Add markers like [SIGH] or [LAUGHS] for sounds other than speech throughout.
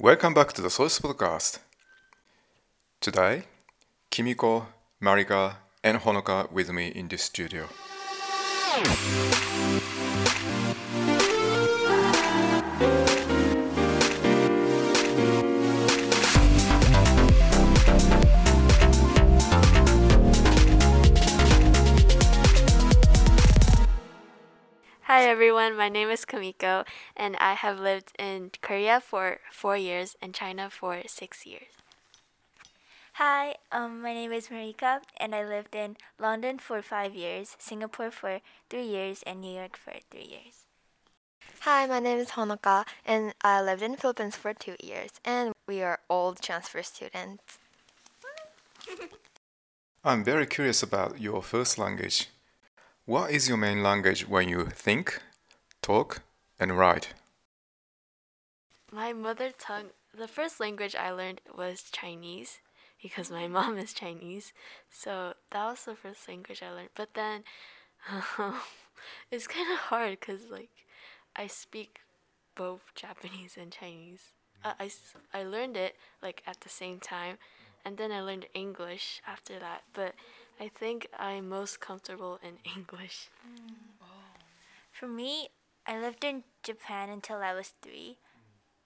Welcome back to the Source Podcast. Today, Kimiko, Marika, and Honoka with me in this studio. Hi everyone, my name is Kimiko and I have lived in Korea for four years and China for six years. Hi, um, my name is Marika, and I lived in London for five years, Singapore for three years, and New York for three years. Hi, my name is Honoka, and I lived in Philippines for two years, and we are all transfer students. I'm very curious about your first language. What is your main language when you think, talk, and write? My mother tongue, the first language I learned was Chinese because my [LAUGHS] mom is Chinese. So that was the first language I learned. But then [LAUGHS] it's kind of hard because like I speak both Japanese and Chinese. Uh, I, I learned it like at the same time and then I learned English after that. But I think I'm most comfortable in [LAUGHS] English. For me, I lived in Japan until I was three.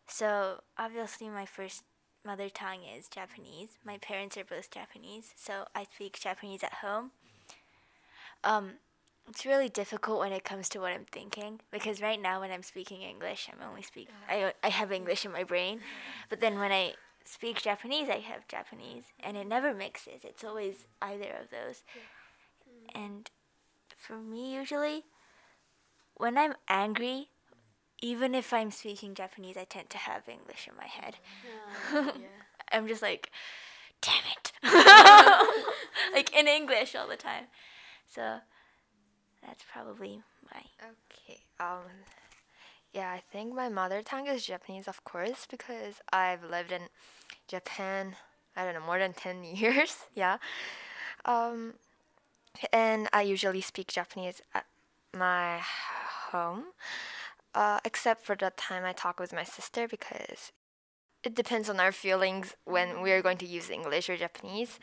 So, obviously, my first mother tongue is Japanese. My parents are both Japanese, so I speak Japanese at home. Um, it's really difficult when it comes to what I'm thinking because right now when I'm speaking English, I'm only speak I I have English in my brain, but then when I speak Japanese, I have Japanese, and it never mixes. It's always either of those. And for me, usually, when I'm angry, even if I'm speaking Japanese, I tend to have English in my head. [LAUGHS] I'm just like, damn it, [LAUGHS] like in English all the time. So that's probably my. Okay. Um. Yeah, I think my mother tongue is Japanese, of course, because I've lived in Japan. I don't know more than ten [LAUGHS] years. Yeah. Um. And I usually speak Japanese at my home, uh, except for the time I talk with my sister because it depends on our feelings when we are going to use English or Japanese.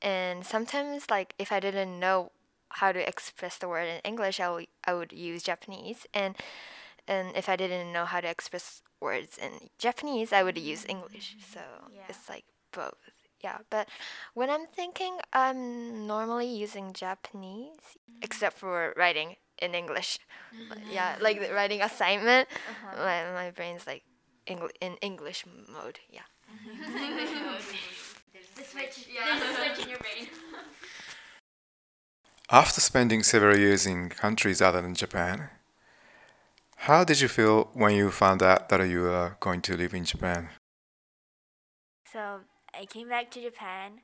And sometimes, like, if I didn't know how to express the word in English, I would, I would use Japanese. And and if I didn't know how to express words in Japanese, I would use mm-hmm. English. So Yeah. it's like both. Yeah, but when I'm thinking, I'm normally using Japanese, mm-hmm. except for writing in English. Mm-hmm. Yeah, like the writing assignment, uh-huh. my, my brain's like Engl- in English mode. Yeah. The switch. Yeah. There's switch in your brain. After spending several years in countries other than Japan, how did you feel when you found out that you were going to live in Japan? So I came back to Japan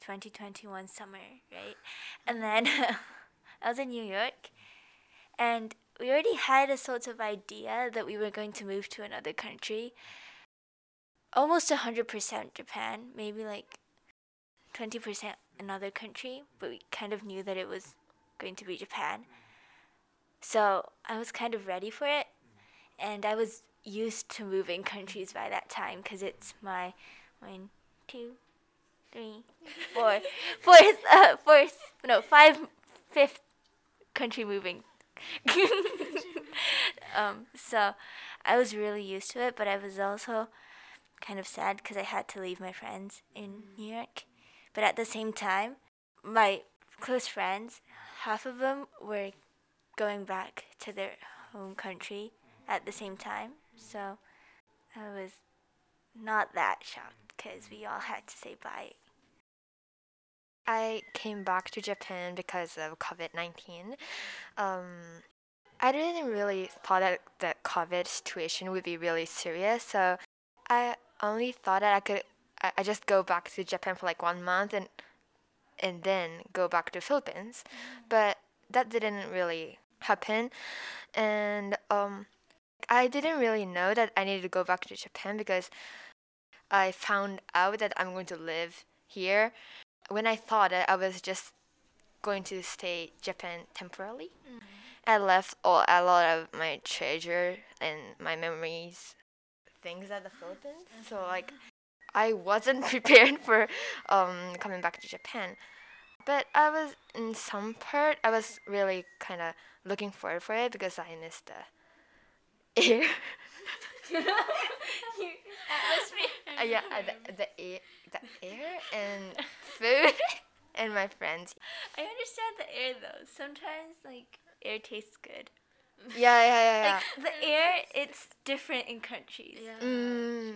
2021 summer, right? And then [LAUGHS] I was in New York and we already had a sort of idea that we were going to move to another country. Almost 100% Japan, maybe like 20% another country, but we kind of knew that it was going to be Japan. So I was kind of ready for it and I was used to moving countries by that time because it's my one, two, three, four, [LAUGHS] fourth, uh, fourth, no, five, fifth country moving. [LAUGHS] um, so I was really used to it, but I was also kind of sad because I had to leave my friends in New York. But at the same time, my close friends, half of them were going back to their home country at the same time. So I was not that shocked because we all had to say bye. I came back to Japan because of COVID 19. Um, I didn't really thought that the COVID situation would be really serious, so I only thought that I could I, I just go back to Japan for like one month and and then go back to Philippines, but that didn't really happen, and um, I didn't really know that I needed to go back to Japan because I found out that I'm going to live here when I thought that I was just going to stay Japan temporarily. I left all, a lot of my treasure and my memories things at the Philippines. So like I wasn't [LAUGHS] prepared for um, coming back to Japan. But I was in some part I was really kind of looking forward for it because I missed the air. [LAUGHS] Uh, yeah, uh, the, the air, the air and food [LAUGHS] and my friends. I understand the air though. Sometimes like air tastes good. Yeah, yeah, yeah, yeah. Like the air, it's different in countries. Mm.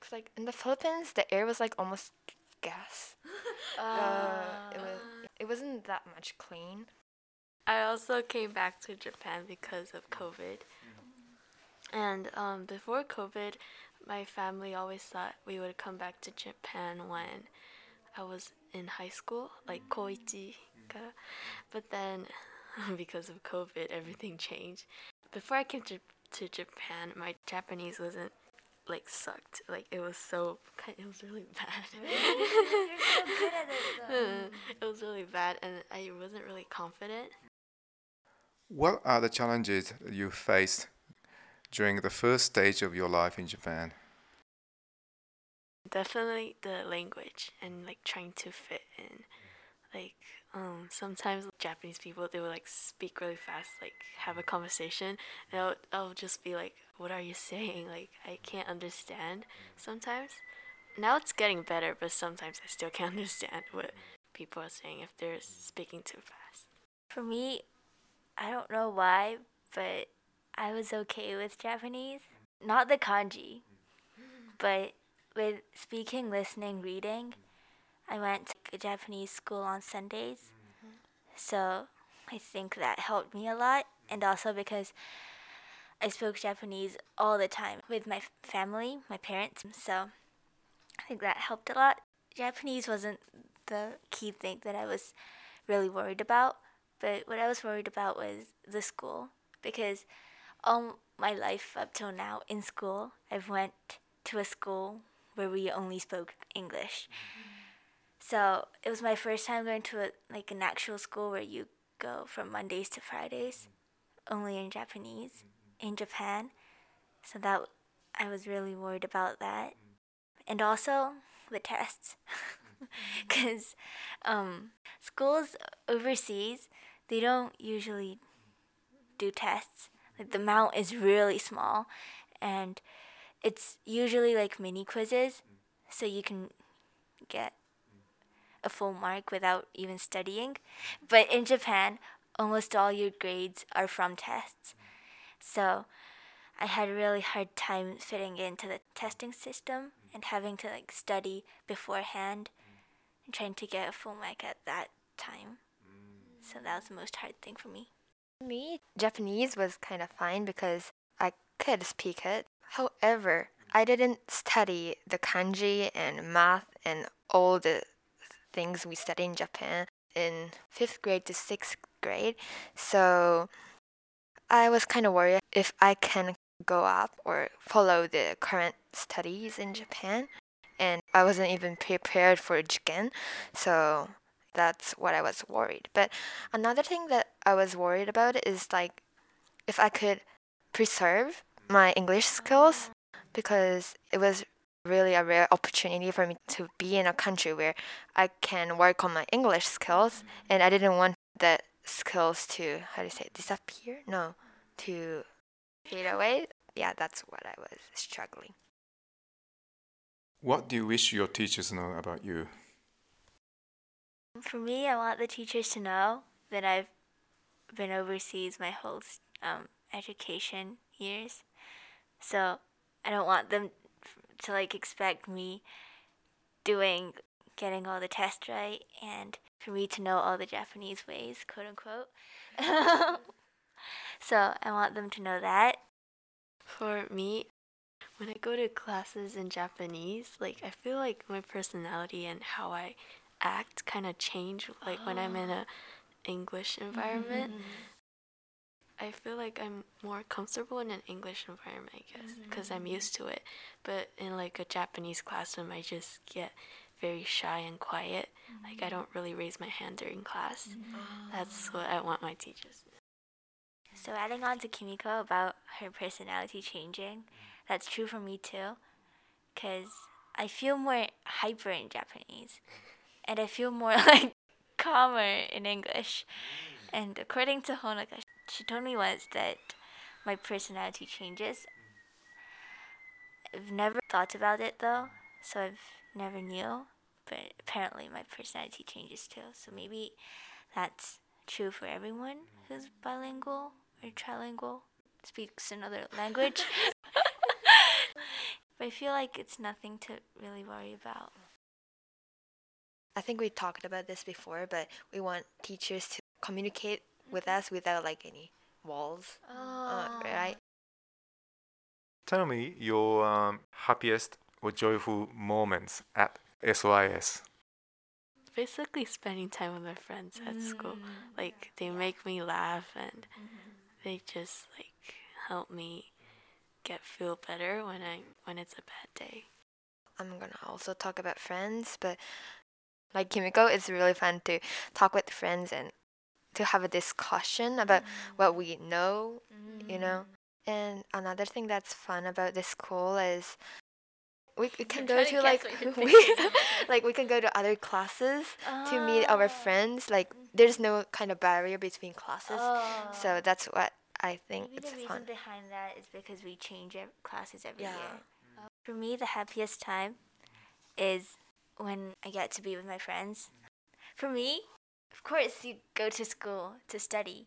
Cause like in the Philippines, the air was like almost gas. [LAUGHS] Uh, it was. It wasn't that much clean. I also came back to Japan because of COVID. And um, before COVID, my family always thought we would come back to Japan when I was in high school, like koichi. ka. But then, [LAUGHS] because of COVID, everything changed. Before I came to, to Japan, my Japanese wasn't like sucked. Like it was so, it was really [LAUGHS] bad. You're so good at it though. [LAUGHS] it was really bad, and I wasn't really confident. What are the challenges you faced during the first stage of your life in Japan? Definitely the language and like trying to fit in. Like um, sometimes Japanese people they will like speak really fast, like have a conversation, and I'll, I'll just be like, "What are you saying?" Like I can't understand sometimes. Now it's getting better, but sometimes I still can't [LAUGHS] understand what people are saying if they're speaking too fast. For me, I don't know why, but I was okay with Japanese. Not the kanji, but with speaking, listening, reading. I went to a Japanese school on Sundays. So I think that helped me a lot. And also because I spoke Japanese all the time with my family, my parents. So I think that helped a lot. Japanese wasn't the key thing that I was really worried about. But what I was worried about was the school because all my life up till now in school, I've went to a school where we only spoke English. So it was my first time going to a, like an actual school where you go from Mondays to Fridays, only in Japanese in Japan. So that I was really worried about that, and also the tests, [LAUGHS] because um, schools overseas they don't usually do tests. Like the amount is really small, and it's usually like mini quizzes, so you can get a full mark without even studying. But in Japan, almost all your grades are from tests. So I had a really hard time fitting into the testing system and having to like study beforehand and trying to get a full mark at that time. So that was the most hard thing for me. Me, Japanese was kind of fine because I could speak it. However, I didn't study the kanji and math and all the things we study in Japan in fifth grade to sixth grade. So I was kind of worried if I can go up or follow the current studies in Japan. And I wasn't even prepared for Jigen. So that's what I was worried. But another thing that I was worried about is like if I could preserve my English skills because it was really a rare opportunity for me to be in a country where I can work on my English skills and I didn't want the skills to how do you say disappear? No, to fade away. Yeah, that's what I was struggling. What do you wish your teachers know about you? For me, I want the teachers to know that I've been overseas my whole um, education years. So I don't want them to like expect me doing getting all the tests right and for me to know all the Japanese ways, quote unquote. [LAUGHS] so I want them to know that. For me, when I go to classes in Japanese, like I feel like my personality and how I act kind of change like when I'm in a oh. English mm-hmm, environment. Mm-hmm. I feel like I'm more comfortable in an English environment, I guess, because I'm mm-hmm. used to it. But in like a Japanese classroom, I just get very shy and quiet. Like I don't really raise my hand during class. That's what I want my teachers. to know. So adding on to Kimiko about her personality changing, that's true for me too. Because I feel more hyper in Japanese. And I feel more [LAUGHS] like calmer in English. And according to Honoka, she told me once that my personality changes. I've never thought about it though, so I've never knew. But apparently my personality changes too. So maybe that's true for everyone who's bilingual or trilingual, speaks another language. [LAUGHS] but I feel like it's nothing to really worry about. I think we talked about this before, but we want teachers to communicate with us without like any walls, uh, right? Tell me your um, happiest or joyful moments at SYS. Basically, spending time with my friends at school. Like they make me laugh and they just like help me get feel better when I when it's a bad day. I'm gonna also talk about friends, but like Kimiko, it's really fun to talk with friends and to have a discussion about mm-hmm. what we know, you know. Mm-hmm. And another thing that's fun about this school is we, we can go to to like [LAUGHS] we, [LAUGHS] like we can go to other classes to meet our ah. friends. Like there's no kind of barrier between classes, so oh. that's what I think Maybe it's the reason fun. behind that is because we change classes every Yeah. year. For me, the happiest time is when I get to be with my friends. For me, of course, you go to school to study,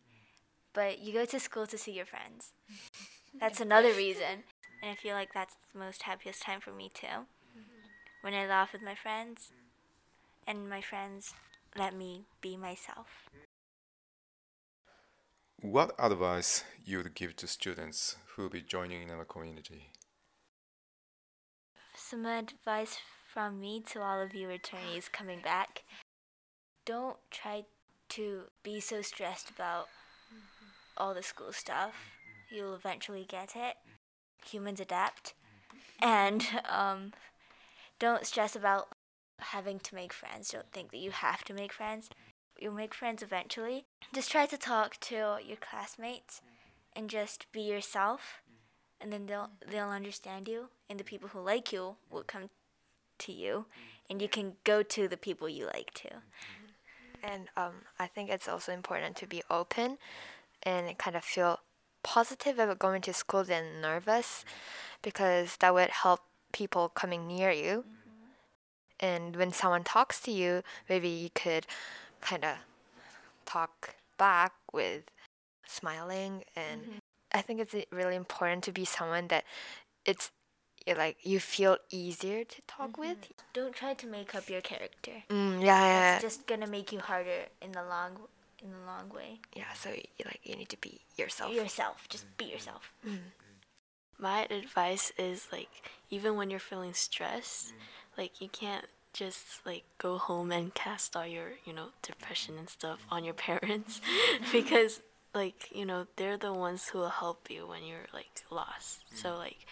but you go to school to see your friends. [LAUGHS] That's another reason. And I feel like that's the most happiest time for me too. When I laugh with my friends, and my friends let me be myself. What advice you would give to students who will be joining in our community? Some advice from me to all of you returnees coming back. Don't try to be so stressed about all the school stuff. You'll eventually get it. Humans adapt. And um, don't stress about having to make friends. Don't think that you have to make friends. You'll make friends eventually. Just try to talk to your classmates and just be yourself and then they'll they'll understand you and the people who like you will come to you mm-hmm. and you can go to the people you like to. Mm-hmm. And um, I think it's also important to be open and kind of feel positive about going to school than nervous mm-hmm. because that would help people coming near you. And when someone talks to you, maybe you could kind of talk back with smiling. And I think it's really important to be someone that it's you like you feel easier to talk mm-hmm. with. don't try to make up your character. Mm, yeah, yeah, it's just gonna make you harder in the long in the long way. Yeah. So you, like you need to be yourself. yourself. Just be mm-hmm. yourself. Mm. My advice is like even when you're feeling stressed, mm. like you can't just like go home and cast all your, you know, depression and stuff on your parents [LAUGHS] [LAUGHS] because like, you know, they're the ones who will help you when you're like lost. So mm. like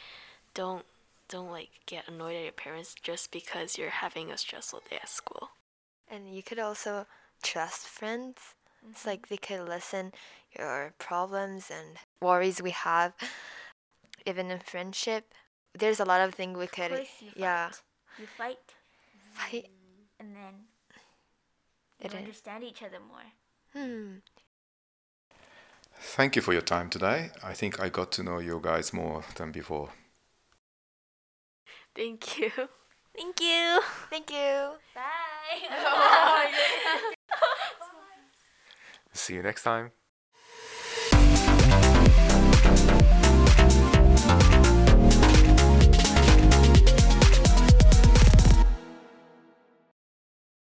don't don't like get annoyed at your parents just because you're having a stressful day at school. And you could also trust friends. It's like they could listen your problems and worries we have. Even in friendship, there's a lot of things we could course you yeah fight. you fight fight. and then It you is. understand each other more Hmm. Thank you for your time today. I think I got to know you guys more than before. Thank you. thank you Thank you. bye [LAUGHS] oh, [LAUGHS] [LAUGHS] See you next time.